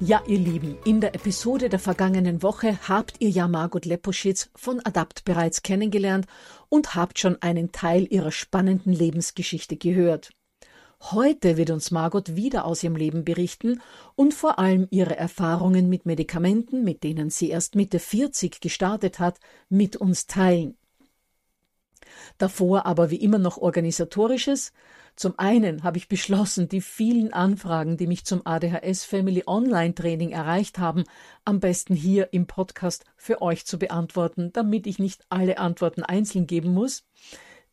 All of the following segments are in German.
Ja, ihr Lieben, in der Episode der vergangenen Woche habt ihr ja Margot Leposchitz von Adapt bereits kennengelernt und habt schon einen Teil ihrer spannenden Lebensgeschichte gehört. Heute wird uns Margot wieder aus ihrem Leben berichten und vor allem ihre Erfahrungen mit Medikamenten, mit denen sie erst Mitte 40 gestartet hat, mit uns teilen. Davor aber wie immer noch organisatorisches. Zum einen habe ich beschlossen, die vielen Anfragen, die mich zum ADHS Family Online Training erreicht haben, am besten hier im Podcast für euch zu beantworten, damit ich nicht alle Antworten einzeln geben muss.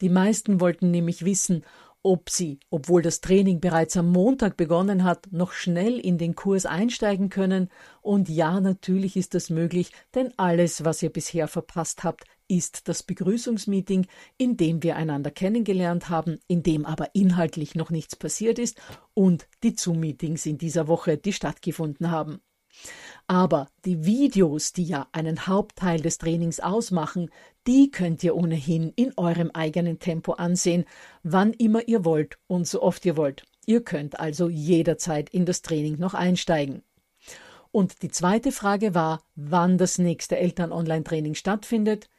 Die meisten wollten nämlich wissen, ob sie, obwohl das Training bereits am Montag begonnen hat, noch schnell in den Kurs einsteigen können. Und ja, natürlich ist das möglich, denn alles, was ihr bisher verpasst habt, ist das Begrüßungsmeeting, in dem wir einander kennengelernt haben, in dem aber inhaltlich noch nichts passiert ist und die Zoom-Meetings in dieser Woche, die stattgefunden haben. Aber die Videos, die ja einen Hauptteil des Trainings ausmachen, die könnt ihr ohnehin in eurem eigenen Tempo ansehen, wann immer ihr wollt und so oft ihr wollt. Ihr könnt also jederzeit in das Training noch einsteigen. Und die zweite Frage war, wann das nächste Eltern-Online-Training stattfindet.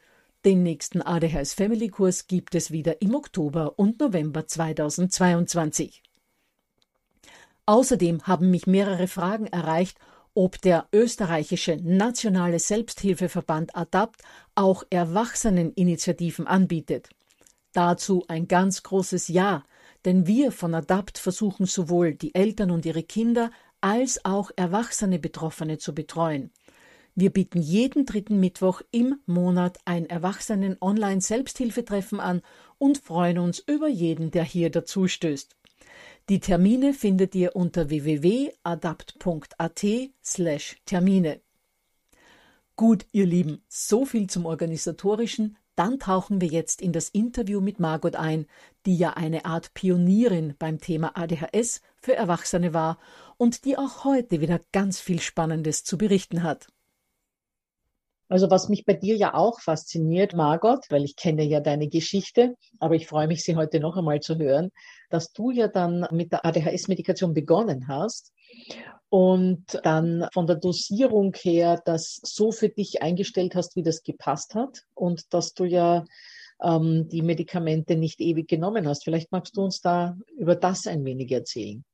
Den nächsten ADHS Family Kurs gibt es wieder im Oktober und November 2022. Außerdem haben mich mehrere Fragen erreicht, ob der österreichische nationale Selbsthilfeverband ADAPT auch Erwachseneninitiativen anbietet. Dazu ein ganz großes Ja, denn wir von ADAPT versuchen sowohl die Eltern und ihre Kinder als auch erwachsene Betroffene zu betreuen. Wir bieten jeden dritten Mittwoch im Monat ein Erwachsenen-Online-Selbsthilfetreffen an und freuen uns über jeden, der hier dazustößt. Die Termine findet ihr unter www.adapt.at slash Termine. Gut, ihr Lieben, so viel zum Organisatorischen. Dann tauchen wir jetzt in das Interview mit Margot ein, die ja eine Art Pionierin beim Thema ADHS für Erwachsene war und die auch heute wieder ganz viel Spannendes zu berichten hat. Also was mich bei dir ja auch fasziniert, Margot, weil ich kenne ja deine Geschichte, aber ich freue mich, sie heute noch einmal zu hören, dass du ja dann mit der ADHS-Medikation begonnen hast und dann von der Dosierung her das so für dich eingestellt hast, wie das gepasst hat und dass du ja ähm, die Medikamente nicht ewig genommen hast. Vielleicht magst du uns da über das ein wenig erzählen.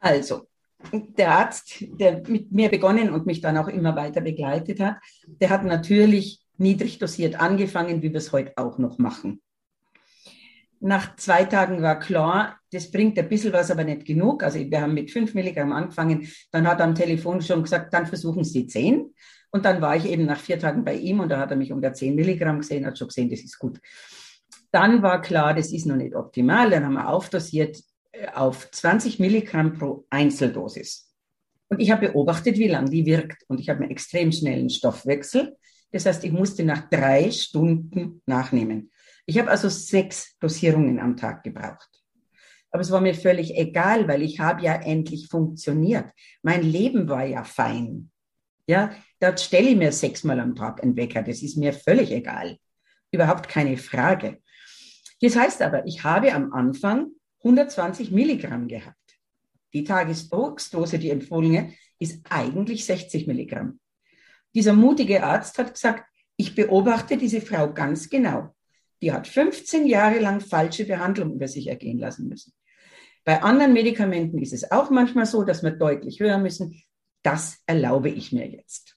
Also, der Arzt, der mit mir begonnen und mich dann auch immer weiter begleitet hat, der hat natürlich niedrig dosiert angefangen, wie wir es heute auch noch machen. nach zwei Tagen war klar, das bringt ein bisschen was, aber nicht genug. Also wir haben mit fünf Milligramm angefangen. Dann hat er am Telefon schon gesagt, dann versuchen Sie zehn. Und dann war ich eben nach vier Tagen bei ihm und da hat er mich unter zehn Milligramm gesehen, hat schon gesehen, das ist gut. Dann war klar, das ist noch nicht optimal. Dann haben wir aufdosiert auf 20 Milligramm pro Einzeldosis. Und ich habe beobachtet, wie lange die wirkt. Und ich habe einen extrem schnellen Stoffwechsel. Das heißt, ich musste nach drei Stunden nachnehmen. Ich habe also sechs Dosierungen am Tag gebraucht. Aber es war mir völlig egal, weil ich habe ja endlich funktioniert. Mein Leben war ja fein. Ja, da stelle ich mir sechsmal am Tag einen Wecker. Das ist mir völlig egal. Überhaupt keine Frage. Das heißt aber, ich habe am Anfang 120 Milligramm gehabt. Die Tagesdose, die empfohlene, ist eigentlich 60 Milligramm. Dieser mutige Arzt hat gesagt, ich beobachte diese Frau ganz genau. Die hat 15 Jahre lang falsche Behandlung über sich ergehen lassen müssen. Bei anderen Medikamenten ist es auch manchmal so, dass wir deutlich höher müssen. Das erlaube ich mir jetzt.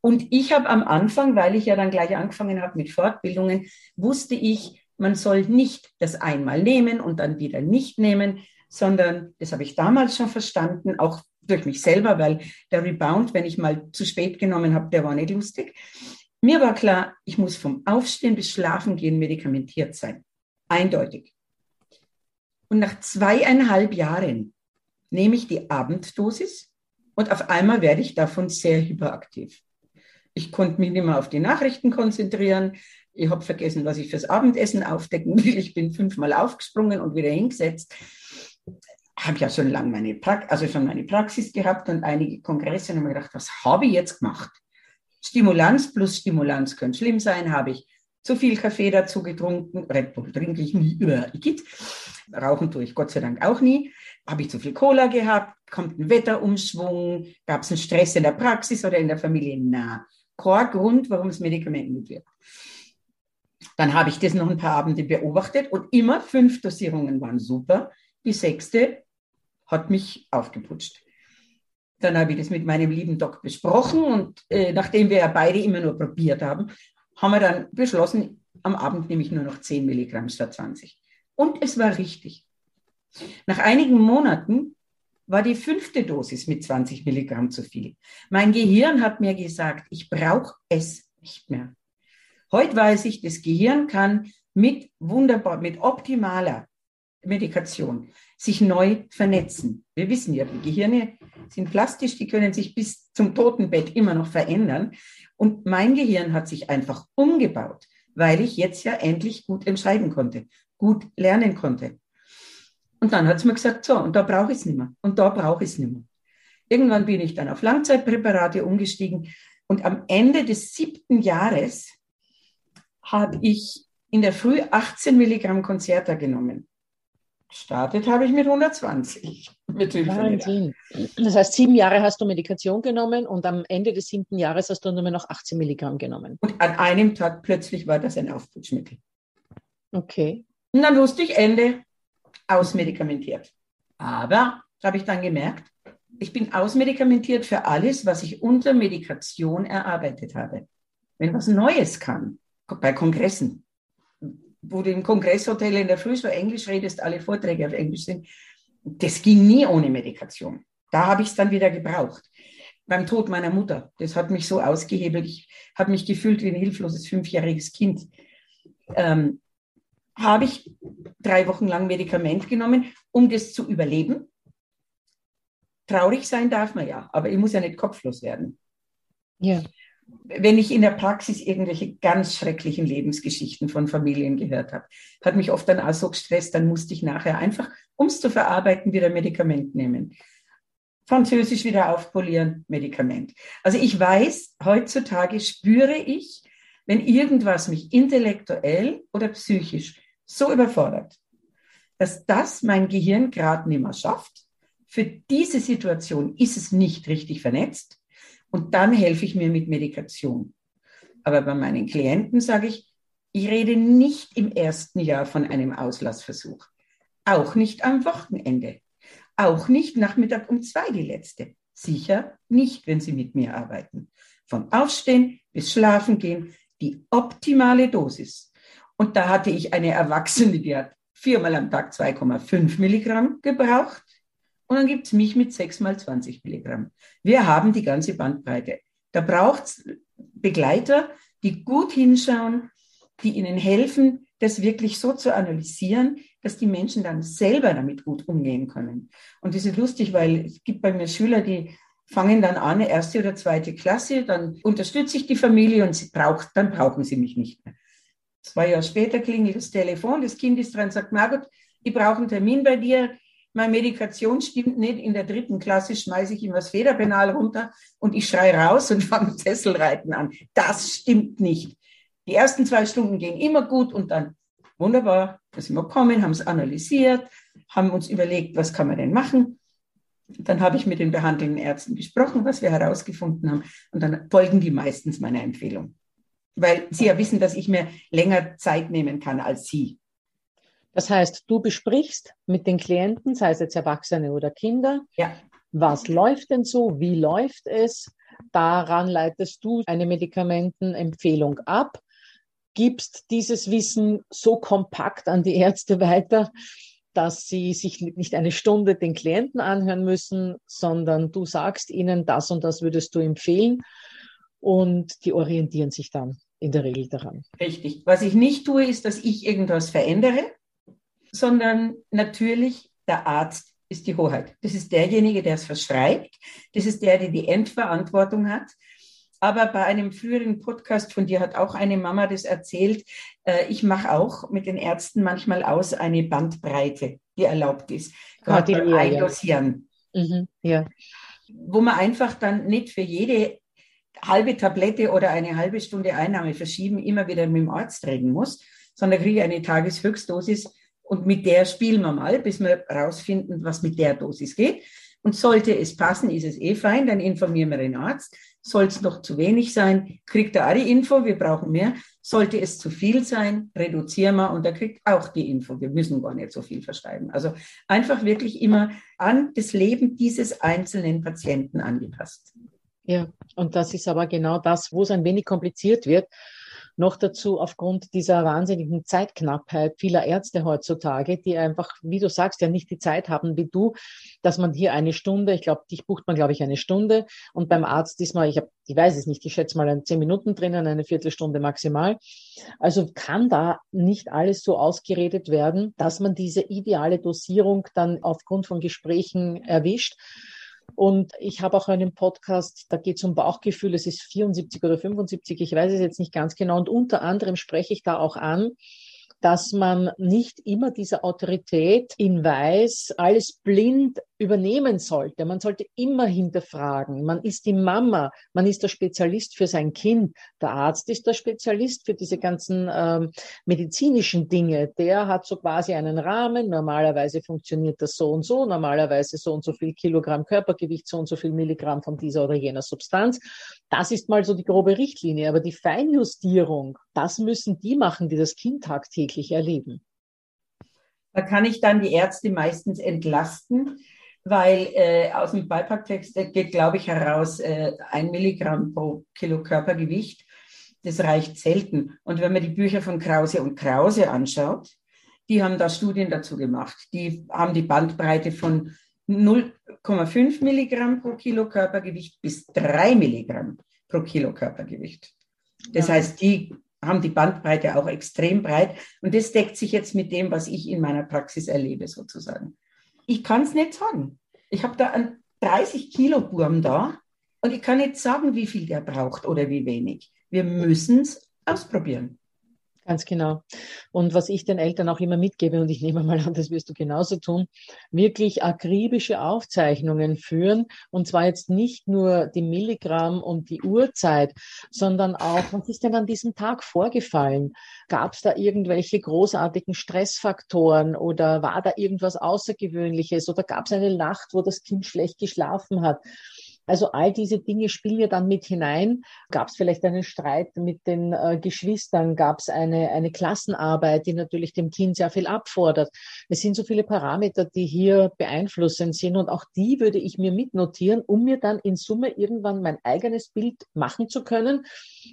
Und ich habe am Anfang, weil ich ja dann gleich angefangen habe mit Fortbildungen, wusste ich, man soll nicht das einmal nehmen und dann wieder nicht nehmen, sondern das habe ich damals schon verstanden, auch durch mich selber, weil der Rebound, wenn ich mal zu spät genommen habe, der war nicht lustig. Mir war klar, ich muss vom Aufstehen bis Schlafen gehen medikamentiert sein. Eindeutig. Und nach zweieinhalb Jahren nehme ich die Abenddosis und auf einmal werde ich davon sehr hyperaktiv. Ich konnte mich nicht mehr auf die Nachrichten konzentrieren. Ich habe vergessen, was ich fürs Abendessen aufdecken will. Ich bin fünfmal aufgesprungen und wieder hingesetzt. Habe ja schon lange meine, pra also schon meine Praxis gehabt und einige Kongresse und habe mir gedacht, was habe ich jetzt gemacht? Stimulanz plus Stimulanz könnte schlimm sein. Habe ich zu viel Kaffee dazu getrunken? Red Bull trinke ich nie über Igitt. Rauchen tue ich Gott sei Dank auch nie. Habe ich zu viel Cola gehabt? Kommt ein Wetterumschwung? Gab es einen Stress in der Praxis oder in der Familie? Na, kein Grund, warum das Medikament nicht wirkt. Dann habe ich das noch ein paar Abende beobachtet und immer fünf Dosierungen waren super. Die sechste hat mich aufgeputscht. Dann habe ich das mit meinem lieben Doc besprochen und äh, nachdem wir ja beide immer nur probiert haben, haben wir dann beschlossen, am Abend nehme ich nur noch 10 Milligramm statt 20. Und es war richtig. Nach einigen Monaten war die fünfte Dosis mit 20 Milligramm zu viel. Mein Gehirn hat mir gesagt, ich brauche es nicht mehr. Heute weiß ich, das Gehirn kann mit wunderbar, mit optimaler Medikation sich neu vernetzen. Wir wissen ja, die Gehirne sind plastisch, die können sich bis zum Totenbett immer noch verändern. Und mein Gehirn hat sich einfach umgebaut, weil ich jetzt ja endlich gut entscheiden konnte, gut lernen konnte. Und dann hat es mir gesagt, so, und da brauche ich es nicht mehr. Und da brauche ich es nicht mehr. Irgendwann bin ich dann auf Langzeitpräparate umgestiegen. Und am Ende des siebten Jahres habe ich in der Früh 18 Milligramm Konzerta genommen. Startet habe ich mit 120. Mit Wahnsinn. Das heißt, sieben Jahre hast du Medikation genommen und am Ende des siebten Jahres hast du nur noch 18 Milligramm genommen. Und an einem Tag plötzlich war das ein Aufputschmittel. Okay. Und dann wusste ich Ende, ausmedikamentiert. Aber, habe ich dann gemerkt, ich bin ausmedikamentiert für alles, was ich unter Medikation erarbeitet habe. Wenn was Neues kann, bei Kongressen, wo du im Kongresshotel in der Früh so Englisch redest, alle Vorträge auf Englisch sind, das ging nie ohne Medikation. Da habe ich es dann wieder gebraucht. Beim Tod meiner Mutter, das hat mich so ausgehebelt. Ich habe mich gefühlt wie ein hilfloses fünfjähriges Kind. Ähm, habe ich drei Wochen lang Medikament genommen, um das zu überleben. Traurig sein darf man ja, aber ich muss ja nicht kopflos werden. Ja wenn ich in der Praxis irgendwelche ganz schrecklichen Lebensgeschichten von Familien gehört habe, hat mich oft dann auch so gestresst, dann musste ich nachher einfach, um es zu verarbeiten, wieder Medikament nehmen. Französisch wieder aufpolieren, Medikament. Also ich weiß, heutzutage spüre ich, wenn irgendwas mich intellektuell oder psychisch so überfordert, dass das mein Gehirn gerade nicht mehr schafft. Für diese Situation ist es nicht richtig vernetzt und dann helfe ich mir mit Medikation. Aber bei meinen Klienten sage ich, ich rede nicht im ersten Jahr von einem Auslassversuch. Auch nicht am Wochenende. Auch nicht Nachmittag um zwei die letzte. Sicher nicht, wenn Sie mit mir arbeiten. Von Aufstehen bis Schlafen gehen, die optimale Dosis. Und da hatte ich eine Erwachsene, die hat viermal am Tag 2,5 Milligramm gebraucht. Und dann gibt es mich mit sechsmal 20 Milligramm. Wir haben die ganze Bandbreite. Da braucht es Begleiter, die gut hinschauen, die ihnen helfen, das wirklich so zu analysieren, dass die Menschen dann selber damit gut umgehen können. Und das ist lustig, weil es gibt bei mir Schüler, die fangen dann an, erste oder zweite Klasse, dann unterstütze ich die Familie und sie braucht, dann brauchen sie mich nicht mehr. Zwei Jahre später klingelt das Telefon, das Kind ist dran sagt, Margot, ich brauche einen Termin bei dir, meine Medikation stimmt nicht. In der dritten Klasse schmeiße ich ihm das Federpenal runter und ich schreie raus und fange Sesselreiten an. Das stimmt nicht. Die ersten zwei Stunden gehen immer gut und dann wunderbar, da sind wir gekommen, haben es analysiert, haben uns überlegt, was kann man denn machen. Dann habe ich mit den behandelnden Ärzten gesprochen, was wir herausgefunden haben. Und dann folgen die meistens meiner Empfehlung. Weil sie ja wissen, dass ich mir länger Zeit nehmen kann als sie. Das heißt, du besprichst mit den Klienten, sei es jetzt Erwachsene oder Kinder, ja. was läuft denn so, wie läuft es? Daran leitest du eine Medikamentenempfehlung ab gibst dieses Wissen so kompakt an die Ärzte weiter, dass sie sich nicht eine Stunde den Klienten anhören müssen, sondern du sagst ihnen, das und das würdest du empfehlen und die orientieren sich dann in der Regel daran. Richtig. Was ich nicht tue, ist, dass ich irgendwas verändere, sondern natürlich der Arzt ist die Hoheit. Das ist derjenige, der es verschreibt. Das ist der, der die Endverantwortung hat. Aber bei einem früheren Podcast von dir hat auch eine Mama das erzählt. Äh, ich mache auch mit den Ärzten manchmal aus eine Bandbreite, die erlaubt ist. Gerade beim Eindosieren. Ja. Mhm, ja. Wo man einfach dann nicht für jede halbe Tablette oder eine halbe Stunde Einnahme verschieben immer wieder mit dem Arzt reden muss, sondern kriege eine Tageshöchstdosis und mit der spielen wir mal, bis wir rausfinden, was mit der Dosis geht. Und sollte es passen, ist es eh fein, dann informieren wir den Arzt. Soll es noch zu wenig sein, kriegt er auch die Info, wir brauchen mehr. Sollte es zu viel sein, reduzieren wir und er kriegt auch die Info. Wir müssen gar nicht so viel verschreiben. Also einfach wirklich immer an das Leben dieses einzelnen Patienten angepasst. Ja, und das ist aber genau das, wo es ein wenig kompliziert wird. Noch dazu aufgrund dieser wahnsinnigen Zeitknappheit vieler Ärzte heutzutage, die einfach, wie du sagst, ja nicht die Zeit haben wie du, dass man hier eine Stunde, ich glaube, dich bucht man, glaube ich, eine Stunde und beim Arzt diesmal, ich habe, ich weiß es nicht, ich schätze mal zehn Minuten drinnen, eine Viertelstunde maximal. Also kann da nicht alles so ausgeredet werden, dass man diese ideale Dosierung dann aufgrund von Gesprächen erwischt. Und ich habe auch einen Podcast, da geht es um Bauchgefühl, es ist 74 oder 75, ich weiß es jetzt nicht ganz genau. Und unter anderem spreche ich da auch an, dass man nicht immer diese Autorität in Weiß alles blind übernehmen sollte. Man sollte immer hinterfragen. Man ist die Mama, man ist der Spezialist für sein Kind. Der Arzt ist der Spezialist für diese ganzen ähm, medizinischen Dinge. Der hat so quasi einen Rahmen. Normalerweise funktioniert das so und so. Normalerweise so und so viel Kilogramm Körpergewicht, so und so viel Milligramm von dieser oder jener Substanz. Das ist mal so die grobe Richtlinie. Aber die Feinjustierung, das müssen die machen, die das Kind tagtäglich erleben. Da kann ich dann die Ärzte meistens entlasten, weil äh, aus dem Beipacktext geht, glaube ich, heraus äh, ein Milligramm pro Kilo Körpergewicht. Das reicht selten. Und wenn man die Bücher von Krause und Krause anschaut, die haben da Studien dazu gemacht. Die haben die Bandbreite von 0,5 Milligramm pro Kilo Körpergewicht bis 3 Milligramm pro Kilo Körpergewicht. Das ja. heißt, die haben die Bandbreite auch extrem breit. Und das deckt sich jetzt mit dem, was ich in meiner Praxis erlebe, sozusagen. Ich kann es nicht sagen. Ich habe da einen 30 Kilo Burm da und ich kann nicht sagen, wie viel der braucht oder wie wenig. Wir müssen es ausprobieren. Ganz genau. Und was ich den Eltern auch immer mitgebe, und ich nehme mal an, das wirst du genauso tun, wirklich akribische Aufzeichnungen führen. Und zwar jetzt nicht nur die Milligramm und die Uhrzeit, sondern auch, was ist denn an diesem Tag vorgefallen? Gab es da irgendwelche großartigen Stressfaktoren oder war da irgendwas Außergewöhnliches oder gab es eine Nacht, wo das Kind schlecht geschlafen hat? Also all diese Dinge spielen ja dann mit hinein. Gab es vielleicht einen Streit mit den äh, Geschwistern? Gab es eine, eine Klassenarbeit, die natürlich dem Kind sehr viel abfordert? Es sind so viele Parameter, die hier beeinflussend sind und auch die würde ich mir mitnotieren, um mir dann in Summe irgendwann mein eigenes Bild machen zu können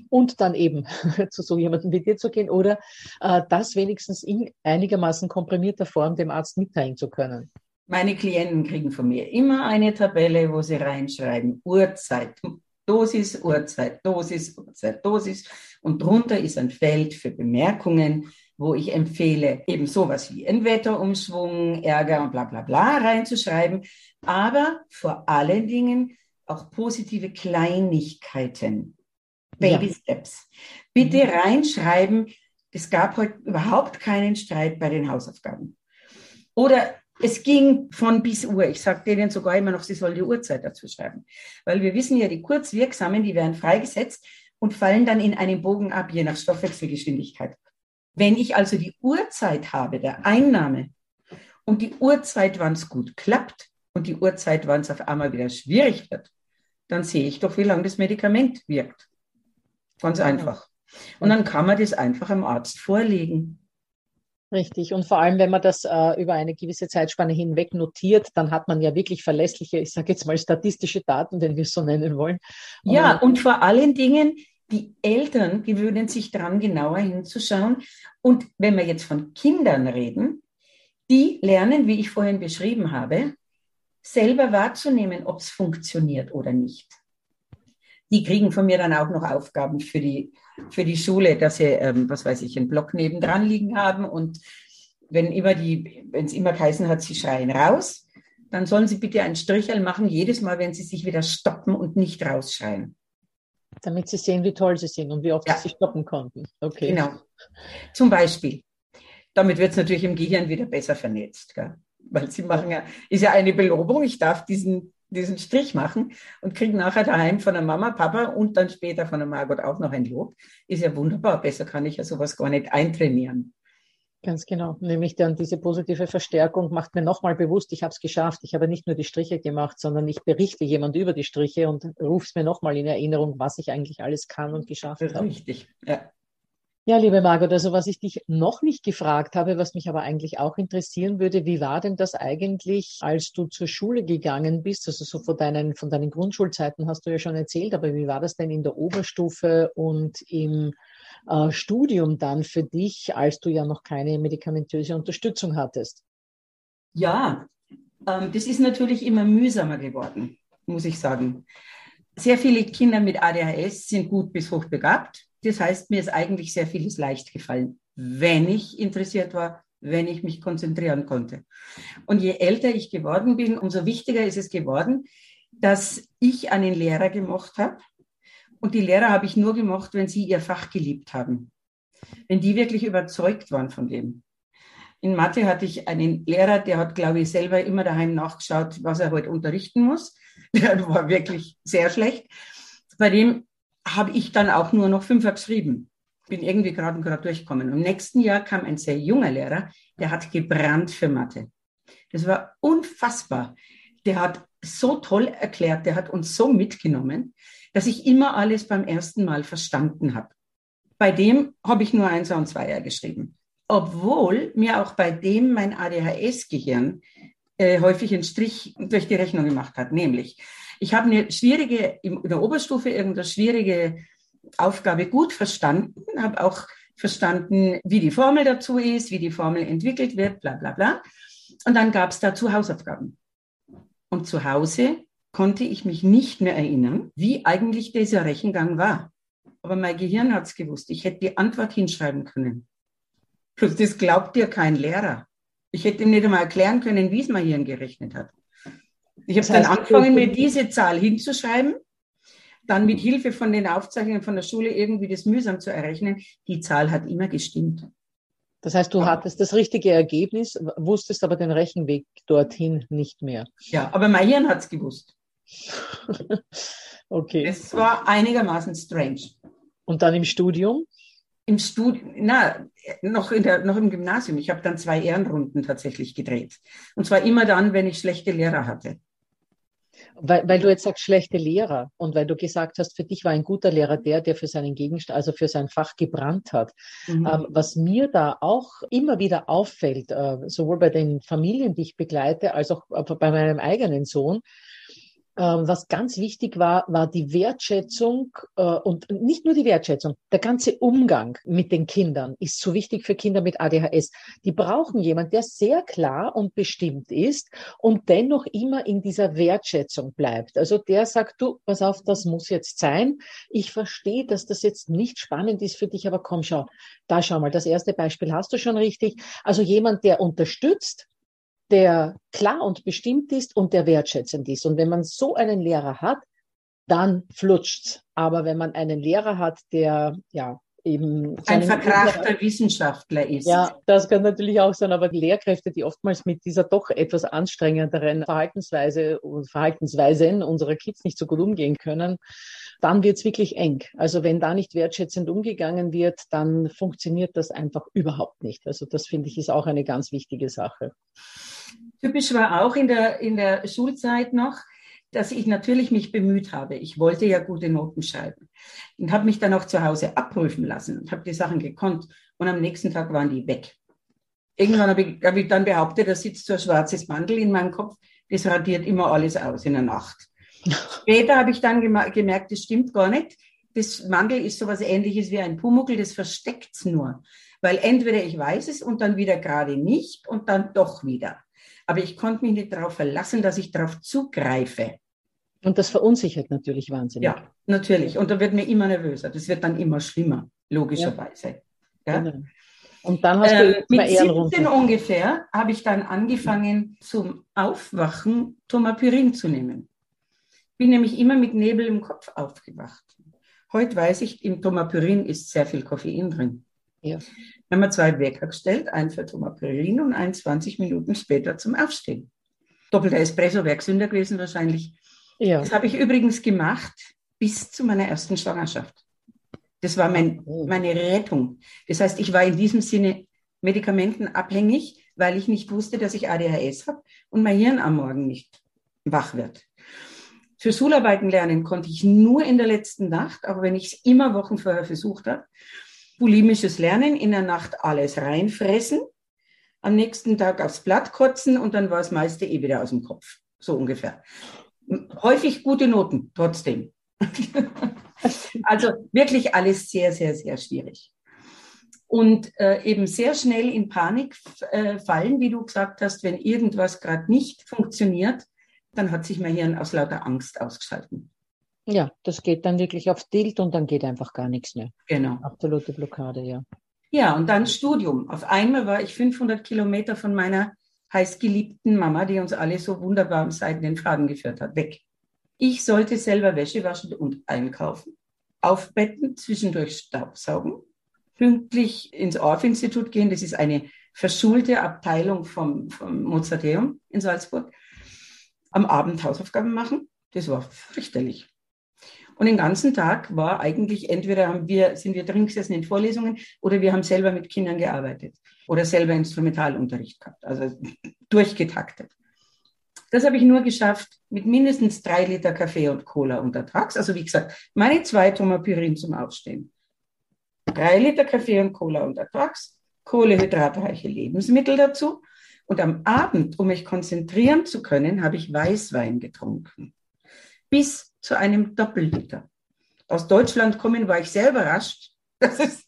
und dann eben zu so jemandem wie dir zu gehen oder äh, das wenigstens in einigermaßen komprimierter Form dem Arzt mitteilen zu können. Meine Klienten kriegen von mir immer eine Tabelle, wo sie reinschreiben, Uhrzeit, Dosis, Uhrzeit, Dosis, Uhrzeit, Dosis. Und drunter ist ein Feld für Bemerkungen, wo ich empfehle, eben sowas wie ein Wetterumschwung, Ärger und bla bla bla reinzuschreiben. Aber vor allen Dingen auch positive Kleinigkeiten. Baby ja. Steps. Bitte mhm. reinschreiben, es gab heute überhaupt keinen Streit bei den Hausaufgaben. Oder es ging von bis Uhr. Ich sage denen sogar immer noch, sie sollen die Uhrzeit dazu schreiben. Weil wir wissen ja, die Kurzwirksamen, die werden freigesetzt und fallen dann in einen Bogen ab, je nach Stoffwechselgeschwindigkeit. Wenn ich also die Uhrzeit habe, der Einnahme, und die Uhrzeit, wann es gut klappt, und die Uhrzeit, wann es auf einmal wieder schwierig wird, dann sehe ich doch, wie lange das Medikament wirkt. Ganz einfach. Und dann kann man das einfach am Arzt vorlegen. Richtig. Und vor allem, wenn man das äh, über eine gewisse Zeitspanne hinweg notiert, dann hat man ja wirklich verlässliche, ich sage jetzt mal statistische Daten, wenn wir es so nennen wollen. Und ja, und vor allen Dingen, die Eltern gewöhnen sich daran, genauer hinzuschauen. Und wenn wir jetzt von Kindern reden, die lernen, wie ich vorhin beschrieben habe, selber wahrzunehmen, ob es funktioniert oder nicht. Die kriegen von mir dann auch noch Aufgaben für die für die Schule, dass sie, ähm, was weiß ich, einen Block nebendran liegen haben und wenn immer die, wenn es immer geheißen hat, sie schreien raus, dann sollen sie bitte ein Strichel machen, jedes Mal, wenn sie sich wieder stoppen und nicht rausschreien. Damit sie sehen, wie toll sie sind und wie oft ja. sie stoppen konnten. Okay. Genau. Zum Beispiel. Damit wird es natürlich im Gehirn wieder besser vernetzt. Gell? Weil sie machen ja, ist ja eine Belobung, ich darf diesen diesen Strich machen und kriege nachher daheim von der Mama, Papa und dann später von der Margot auch noch ein Lob. Ist ja wunderbar. Besser kann ich ja sowas gar nicht eintrainieren. Ganz genau. Nämlich dann diese positive Verstärkung macht mir nochmal bewusst, ich habe es geschafft. Ich habe nicht nur die Striche gemacht, sondern ich berichte jemand über die Striche und rufe es mir nochmal in Erinnerung, was ich eigentlich alles kann und geschafft habe. Richtig, ja. Ja, liebe Margot, also was ich dich noch nicht gefragt habe, was mich aber eigentlich auch interessieren würde, wie war denn das eigentlich, als du zur Schule gegangen bist? Also so von deinen, von deinen Grundschulzeiten hast du ja schon erzählt, aber wie war das denn in der Oberstufe und im äh, Studium dann für dich, als du ja noch keine medikamentöse Unterstützung hattest? Ja, ähm, das ist natürlich immer mühsamer geworden, muss ich sagen. Sehr viele Kinder mit ADHS sind gut bis hochbegabt das heißt, mir ist eigentlich sehr vieles leicht gefallen, wenn ich interessiert war, wenn ich mich konzentrieren konnte. Und je älter ich geworden bin, umso wichtiger ist es geworden, dass ich einen Lehrer gemocht habe. Und die Lehrer habe ich nur gemocht, wenn sie ihr Fach geliebt haben. Wenn die wirklich überzeugt waren von dem. In Mathe hatte ich einen Lehrer, der hat, glaube ich, selber immer daheim nachgeschaut, was er heute unterrichten muss. Der war wirklich sehr schlecht. Bei dem habe ich dann auch nur noch Fünfer geschrieben. Bin irgendwie gerade gerade durchgekommen. Im nächsten Jahr kam ein sehr junger Lehrer, der hat gebrannt für Mathe. Das war unfassbar. Der hat so toll erklärt, der hat uns so mitgenommen, dass ich immer alles beim ersten Mal verstanden habe. Bei dem habe ich nur Einser und Zweier geschrieben. Obwohl mir auch bei dem mein ADHS-Gehirn äh, häufig einen Strich durch die Rechnung gemacht hat. Nämlich, ich habe eine schwierige, in der Oberstufe irgendeine schwierige Aufgabe gut verstanden, habe auch verstanden, wie die Formel dazu ist, wie die Formel entwickelt wird, bla bla bla. Und dann gab es dazu Hausaufgaben. Und zu Hause konnte ich mich nicht mehr erinnern, wie eigentlich dieser Rechengang war. Aber mein Gehirn hat es gewusst. Ich hätte die Antwort hinschreiben können. Das glaubt dir kein Lehrer. Ich hätte ihm nicht einmal erklären können, wie es mein Hirn gerechnet hat. Ich habe dann angefangen, mir diese Zahl hinzuschreiben, dann mit Hilfe von den Aufzeichnungen von der Schule irgendwie das mühsam zu errechnen. Die Zahl hat immer gestimmt. Das heißt, du hattest das richtige Ergebnis, wusstest aber den Rechenweg dorthin nicht mehr. Ja, aber mein Hirn hat es gewusst. okay. Es war einigermaßen strange. Und dann im Studium? Im Studium, na, noch, in der, noch im Gymnasium. Ich habe dann zwei Ehrenrunden tatsächlich gedreht. Und zwar immer dann, wenn ich schlechte Lehrer hatte. Weil, weil du jetzt sagst, schlechte Lehrer und weil du gesagt hast, für dich war ein guter Lehrer der, der für seinen Gegenstand, also für sein Fach gebrannt hat. Mhm. Ähm, was mir da auch immer wieder auffällt, äh, sowohl bei den Familien, die ich begleite, als auch bei meinem eigenen Sohn, ähm, was ganz wichtig war, war die Wertschätzung äh, und nicht nur die Wertschätzung, der ganze Umgang mit den Kindern ist so wichtig für Kinder mit ADHS. Die brauchen jemand, der sehr klar und bestimmt ist und dennoch immer in dieser Wertschätzung bleibt. Also der sagt, du, pass auf, das muss jetzt sein. Ich verstehe, dass das jetzt nicht spannend ist für dich, aber komm, schau, da schau mal, das erste Beispiel hast du schon richtig. Also jemand, der unterstützt, der klar und bestimmt ist und der wertschätzend ist. Und wenn man so einen Lehrer hat, dann flutscht's. Aber wenn man einen Lehrer hat, der ja eben ein verkrachter Wissenschaftler ist. Ja, das kann natürlich auch sein, aber Lehrkräfte, die oftmals mit dieser doch etwas anstrengenderen Verhaltensweise und Verhaltensweisen unserer Kids nicht so gut umgehen können, dann wird's wirklich eng. Also wenn da nicht wertschätzend umgegangen wird, dann funktioniert das einfach überhaupt nicht. Also das finde ich ist auch eine ganz wichtige Sache. Typisch war auch in der, in der Schulzeit noch, dass ich natürlich mich bemüht habe. Ich wollte ja gute Noten schreiben und habe mich dann auch zu Hause abprüfen lassen und habe die Sachen gekonnt. Und am nächsten Tag waren die weg. Irgendwann habe ich, hab ich dann behauptet, da sitzt so ein schwarzes Mandel in meinem Kopf, das radiert immer alles aus in der Nacht. Später habe ich dann gemerkt, das stimmt gar nicht. Das Mandel ist so was ähnliches wie ein Pumuckel, das versteckt es nur. Weil entweder ich weiß es und dann wieder gerade nicht und dann doch wieder. Aber ich konnte mich nicht darauf verlassen, dass ich darauf zugreife. Und das verunsichert natürlich wahnsinnig. Ja, natürlich. Und da wird mir immer nervöser. Das wird dann immer schlimmer, logischerweise. Ja. Genau. Und dann hast du äh, mit 17 ungefähr habe ich dann angefangen zum Aufwachen Tomapyrin zu nehmen. Bin nämlich immer mit Nebel im Kopf aufgewacht. Heute weiß ich, im Tomapyrin ist sehr viel Koffein drin. Ja. Dann haben wir zwei Wecker gestellt, einen für Tomapyrin und einen 20 Minuten später zum Aufstehen. Doppelter Espresso wäre gesünder gewesen wahrscheinlich. Ja. Das habe ich übrigens gemacht bis zu meiner ersten Schwangerschaft. Das war mein, oh. meine Rettung. Das heißt, ich war in diesem Sinne medikamentenabhängig, weil ich nicht wusste, dass ich ADHS habe und mein Hirn am Morgen nicht wach wird. Für Schularbeiten lernen konnte ich nur in der letzten Nacht, auch wenn ich es immer Wochen vorher versucht habe bulimisches Lernen, in der Nacht alles reinfressen, am nächsten Tag aufs Blatt kotzen und dann war das meiste eh wieder aus dem Kopf. So ungefähr. Häufig gute Noten, trotzdem. also wirklich alles sehr, sehr, sehr schwierig. Und äh, eben sehr schnell in Panik äh, fallen, wie du gesagt hast, wenn irgendwas gerade nicht funktioniert, dann hat sich mein Hirn aus lauter Angst ausgeschalten. Ja, das geht dann wirklich auf Tilt und dann geht einfach gar nichts mehr. Genau. Absolute Blockade, ja. Ja, und dann Studium. Auf einmal war ich 500 Kilometer von meiner heißgeliebten Mama, die uns alle so wunderbar am seidenen Faden geführt hat, weg. Ich sollte selber Wäsche waschen und einkaufen, aufbetten, zwischendurch Staubsaugen, pünktlich ins Orff-Institut gehen. Das ist eine verschulte Abteilung vom, vom Mozarteum in Salzburg. Am Abend Hausaufgaben machen. Das war fürchterlich. Und den ganzen Tag war eigentlich entweder haben wir, sind wir drin gesessen in Vorlesungen oder wir haben selber mit Kindern gearbeitet oder selber Instrumentalunterricht gehabt, also durchgetaktet. Das habe ich nur geschafft mit mindestens drei Liter Kaffee und Cola untertags. Also wie gesagt, meine zwei Tomapyrin zum Aufstehen. Drei Liter Kaffee und Cola untertags, kohlehydratreiche Lebensmittel dazu. Und am Abend, um mich konzentrieren zu können, habe ich Weißwein getrunken. Bis zu einem Doppelliter. Aus Deutschland kommen war ich sehr überrascht, dass es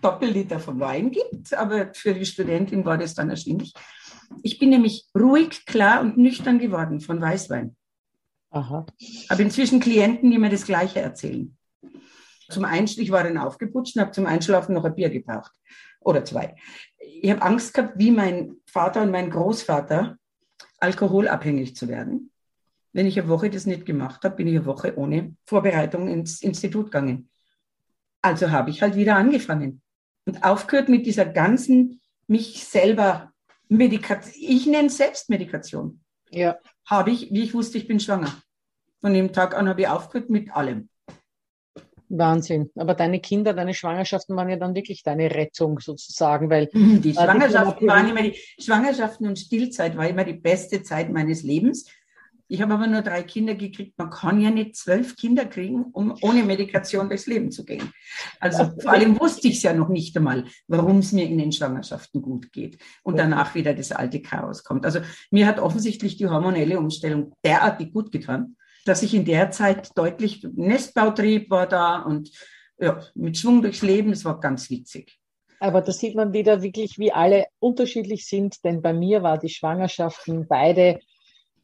Doppelliter von Wein gibt, aber für die Studentin war das dann erstaunlich. Ich bin nämlich ruhig, klar und nüchtern geworden von Weißwein. Aha. Habe inzwischen Klienten, die mir das Gleiche erzählen. Zum Einschlafen, ich war dann aufgeputscht und habe zum Einschlafen noch ein Bier gebraucht. Oder zwei. Ich habe Angst gehabt, wie mein Vater und mein Großvater alkoholabhängig zu werden. Wenn ich eine Woche das nicht gemacht habe, bin ich eine Woche ohne Vorbereitung ins Institut gegangen. Also habe ich halt wieder angefangen und aufgehört mit dieser ganzen mich selber Medikation. Ich nenne es Selbstmedikation. Ja. Habe ich, wie ich wusste, ich bin schwanger. Von dem Tag an habe ich aufgehört mit allem. Wahnsinn. Aber deine Kinder, deine Schwangerschaften waren ja dann wirklich deine Rettung sozusagen, weil die Schwangerschaften waren immer die Schwangerschaften und Stillzeit war immer die beste Zeit meines Lebens, Ich habe aber nur drei Kinder gekriegt. Man kann ja nicht zwölf Kinder kriegen, um ohne Medikation durchs Leben zu gehen. Also vor allem wusste ich es ja noch nicht einmal, warum es mir in den Schwangerschaften gut geht und danach wieder das alte Chaos kommt. Also mir hat offensichtlich die hormonelle Umstellung derartig gut getan, dass ich in der Zeit deutlich Nestbautrieb war da und ja, mit Schwung durchs Leben. Es war ganz witzig. Aber da sieht man wieder wirklich, wie alle unterschiedlich sind, denn bei mir war die Schwangerschaften beide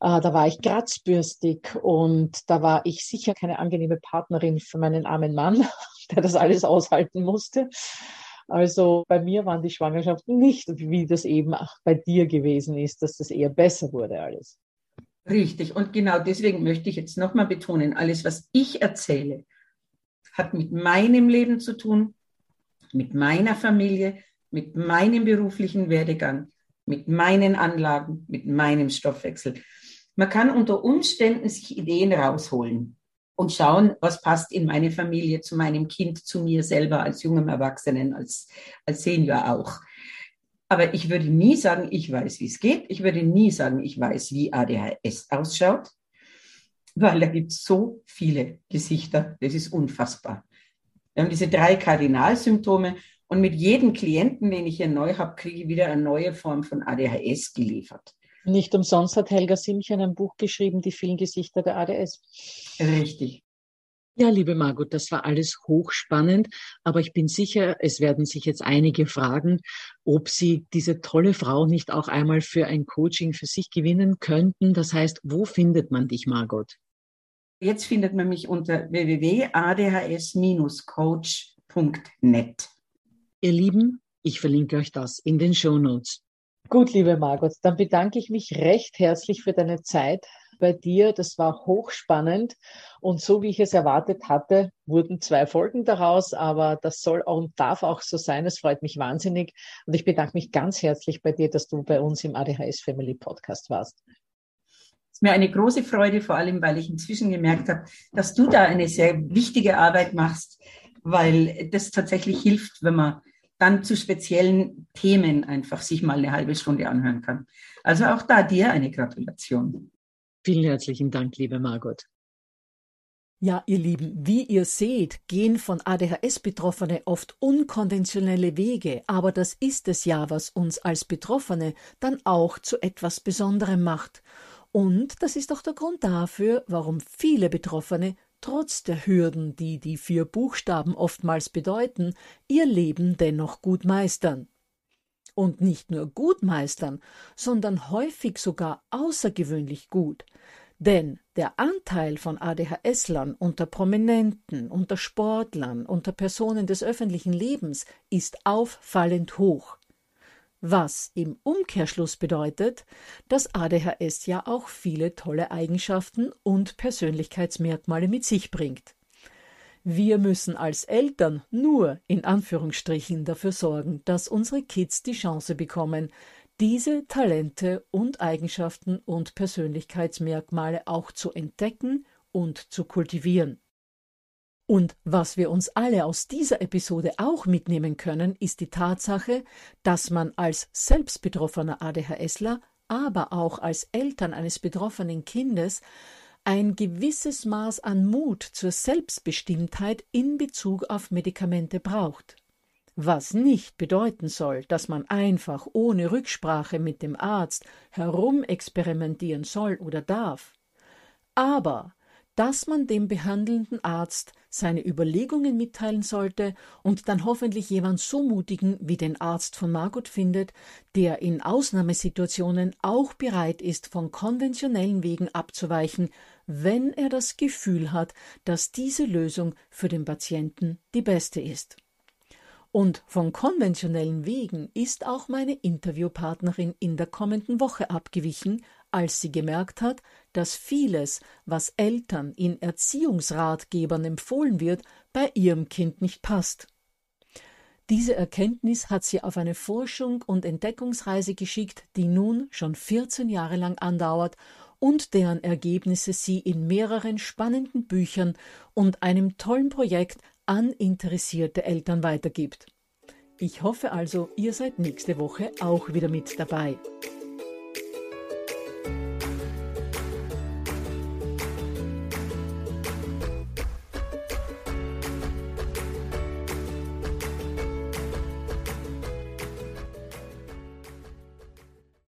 äh, da war ich kratzbürstig und da war ich sicher keine angenehme Partnerin für meinen armen Mann, der das alles aushalten musste. Also bei mir waren die Schwangerschaften nicht, wie das eben auch bei dir gewesen ist, dass das eher besser wurde alles. Richtig. Und genau deswegen möchte ich jetzt nochmal betonen, alles, was ich erzähle, hat mit meinem Leben zu tun, mit meiner Familie, mit meinem beruflichen Werdegang, mit meinen Anlagen, mit meinem Stoffwechsel. Man kann unter Umständen sich Ideen rausholen und schauen, was passt in meine Familie, zu meinem Kind, zu mir selber als jungem Erwachsenen, als, als Senior auch. Aber ich würde nie sagen, ich weiß, wie es geht. Ich würde nie sagen, ich weiß, wie ADHS ausschaut, weil da gibt es so viele Gesichter. Das ist unfassbar. Wir haben diese drei Kardinalsymptome und mit jedem Klienten, den ich hier neu habe, kriege ich wieder eine neue Form von ADHS geliefert. Nicht umsonst hat Helga Simchen ein Buch geschrieben, Die vielen Gesichter der ADS. Richtig. Ja, liebe Margot, das war alles hochspannend, aber ich bin sicher, es werden sich jetzt einige fragen, ob Sie diese tolle Frau nicht auch einmal für ein Coaching für sich gewinnen könnten. Das heißt, wo findet man dich, Margot? Jetzt findet man mich unter www.adhs-coach.net. Ihr Lieben, ich verlinke euch das in den Show Notes. Gut, liebe Margot, dann bedanke ich mich recht herzlich für deine Zeit bei dir. Das war hochspannend und so wie ich es erwartet hatte, wurden zwei Folgen daraus, aber das soll und darf auch so sein. Es freut mich wahnsinnig und ich bedanke mich ganz herzlich bei dir, dass du bei uns im ADHS Family Podcast warst. Es ist mir eine große Freude, vor allem weil ich inzwischen gemerkt habe, dass du da eine sehr wichtige Arbeit machst, weil das tatsächlich hilft, wenn man dann zu speziellen Themen einfach sich mal eine halbe Stunde anhören kann. Also auch da dir eine Gratulation. Vielen herzlichen Dank, liebe Margot. Ja, ihr Lieben, wie ihr seht, gehen von ADHS-Betroffene oft unkonventionelle Wege, aber das ist es ja, was uns als Betroffene dann auch zu etwas Besonderem macht. Und das ist auch der Grund dafür, warum viele Betroffene trotz der Hürden, die die vier Buchstaben oftmals bedeuten, ihr Leben dennoch gut meistern. Und nicht nur gut meistern, sondern häufig sogar außergewöhnlich gut. Denn der Anteil von ADHS-Lern unter Prominenten, unter Sportlern, unter Personen des öffentlichen Lebens ist auffallend hoch was im Umkehrschluss bedeutet, dass ADHS ja auch viele tolle Eigenschaften und Persönlichkeitsmerkmale mit sich bringt. Wir müssen als Eltern nur in Anführungsstrichen dafür sorgen, dass unsere Kids die Chance bekommen, diese Talente und Eigenschaften und Persönlichkeitsmerkmale auch zu entdecken und zu kultivieren. Und was wir uns alle aus dieser Episode auch mitnehmen können, ist die Tatsache, dass man als selbstbetroffener ADHSler, aber auch als Eltern eines betroffenen Kindes ein gewisses Maß an Mut zur Selbstbestimmtheit in Bezug auf Medikamente braucht. Was nicht bedeuten soll, dass man einfach ohne Rücksprache mit dem Arzt herumexperimentieren soll oder darf. Aber dass man dem behandelnden Arzt seine Überlegungen mitteilen sollte und dann hoffentlich jemand so mutigen wie den Arzt von Margot findet, der in Ausnahmesituationen auch bereit ist, von konventionellen Wegen abzuweichen, wenn er das Gefühl hat, dass diese Lösung für den Patienten die beste ist. Und von konventionellen Wegen ist auch meine Interviewpartnerin in der kommenden Woche abgewichen, als sie gemerkt hat, dass vieles, was Eltern in Erziehungsratgebern empfohlen wird, bei ihrem Kind nicht passt. Diese Erkenntnis hat sie auf eine Forschung und Entdeckungsreise geschickt, die nun schon 14 Jahre lang andauert und deren Ergebnisse sie in mehreren spannenden Büchern und einem tollen Projekt an interessierte Eltern weitergibt. Ich hoffe also, ihr seid nächste Woche auch wieder mit dabei.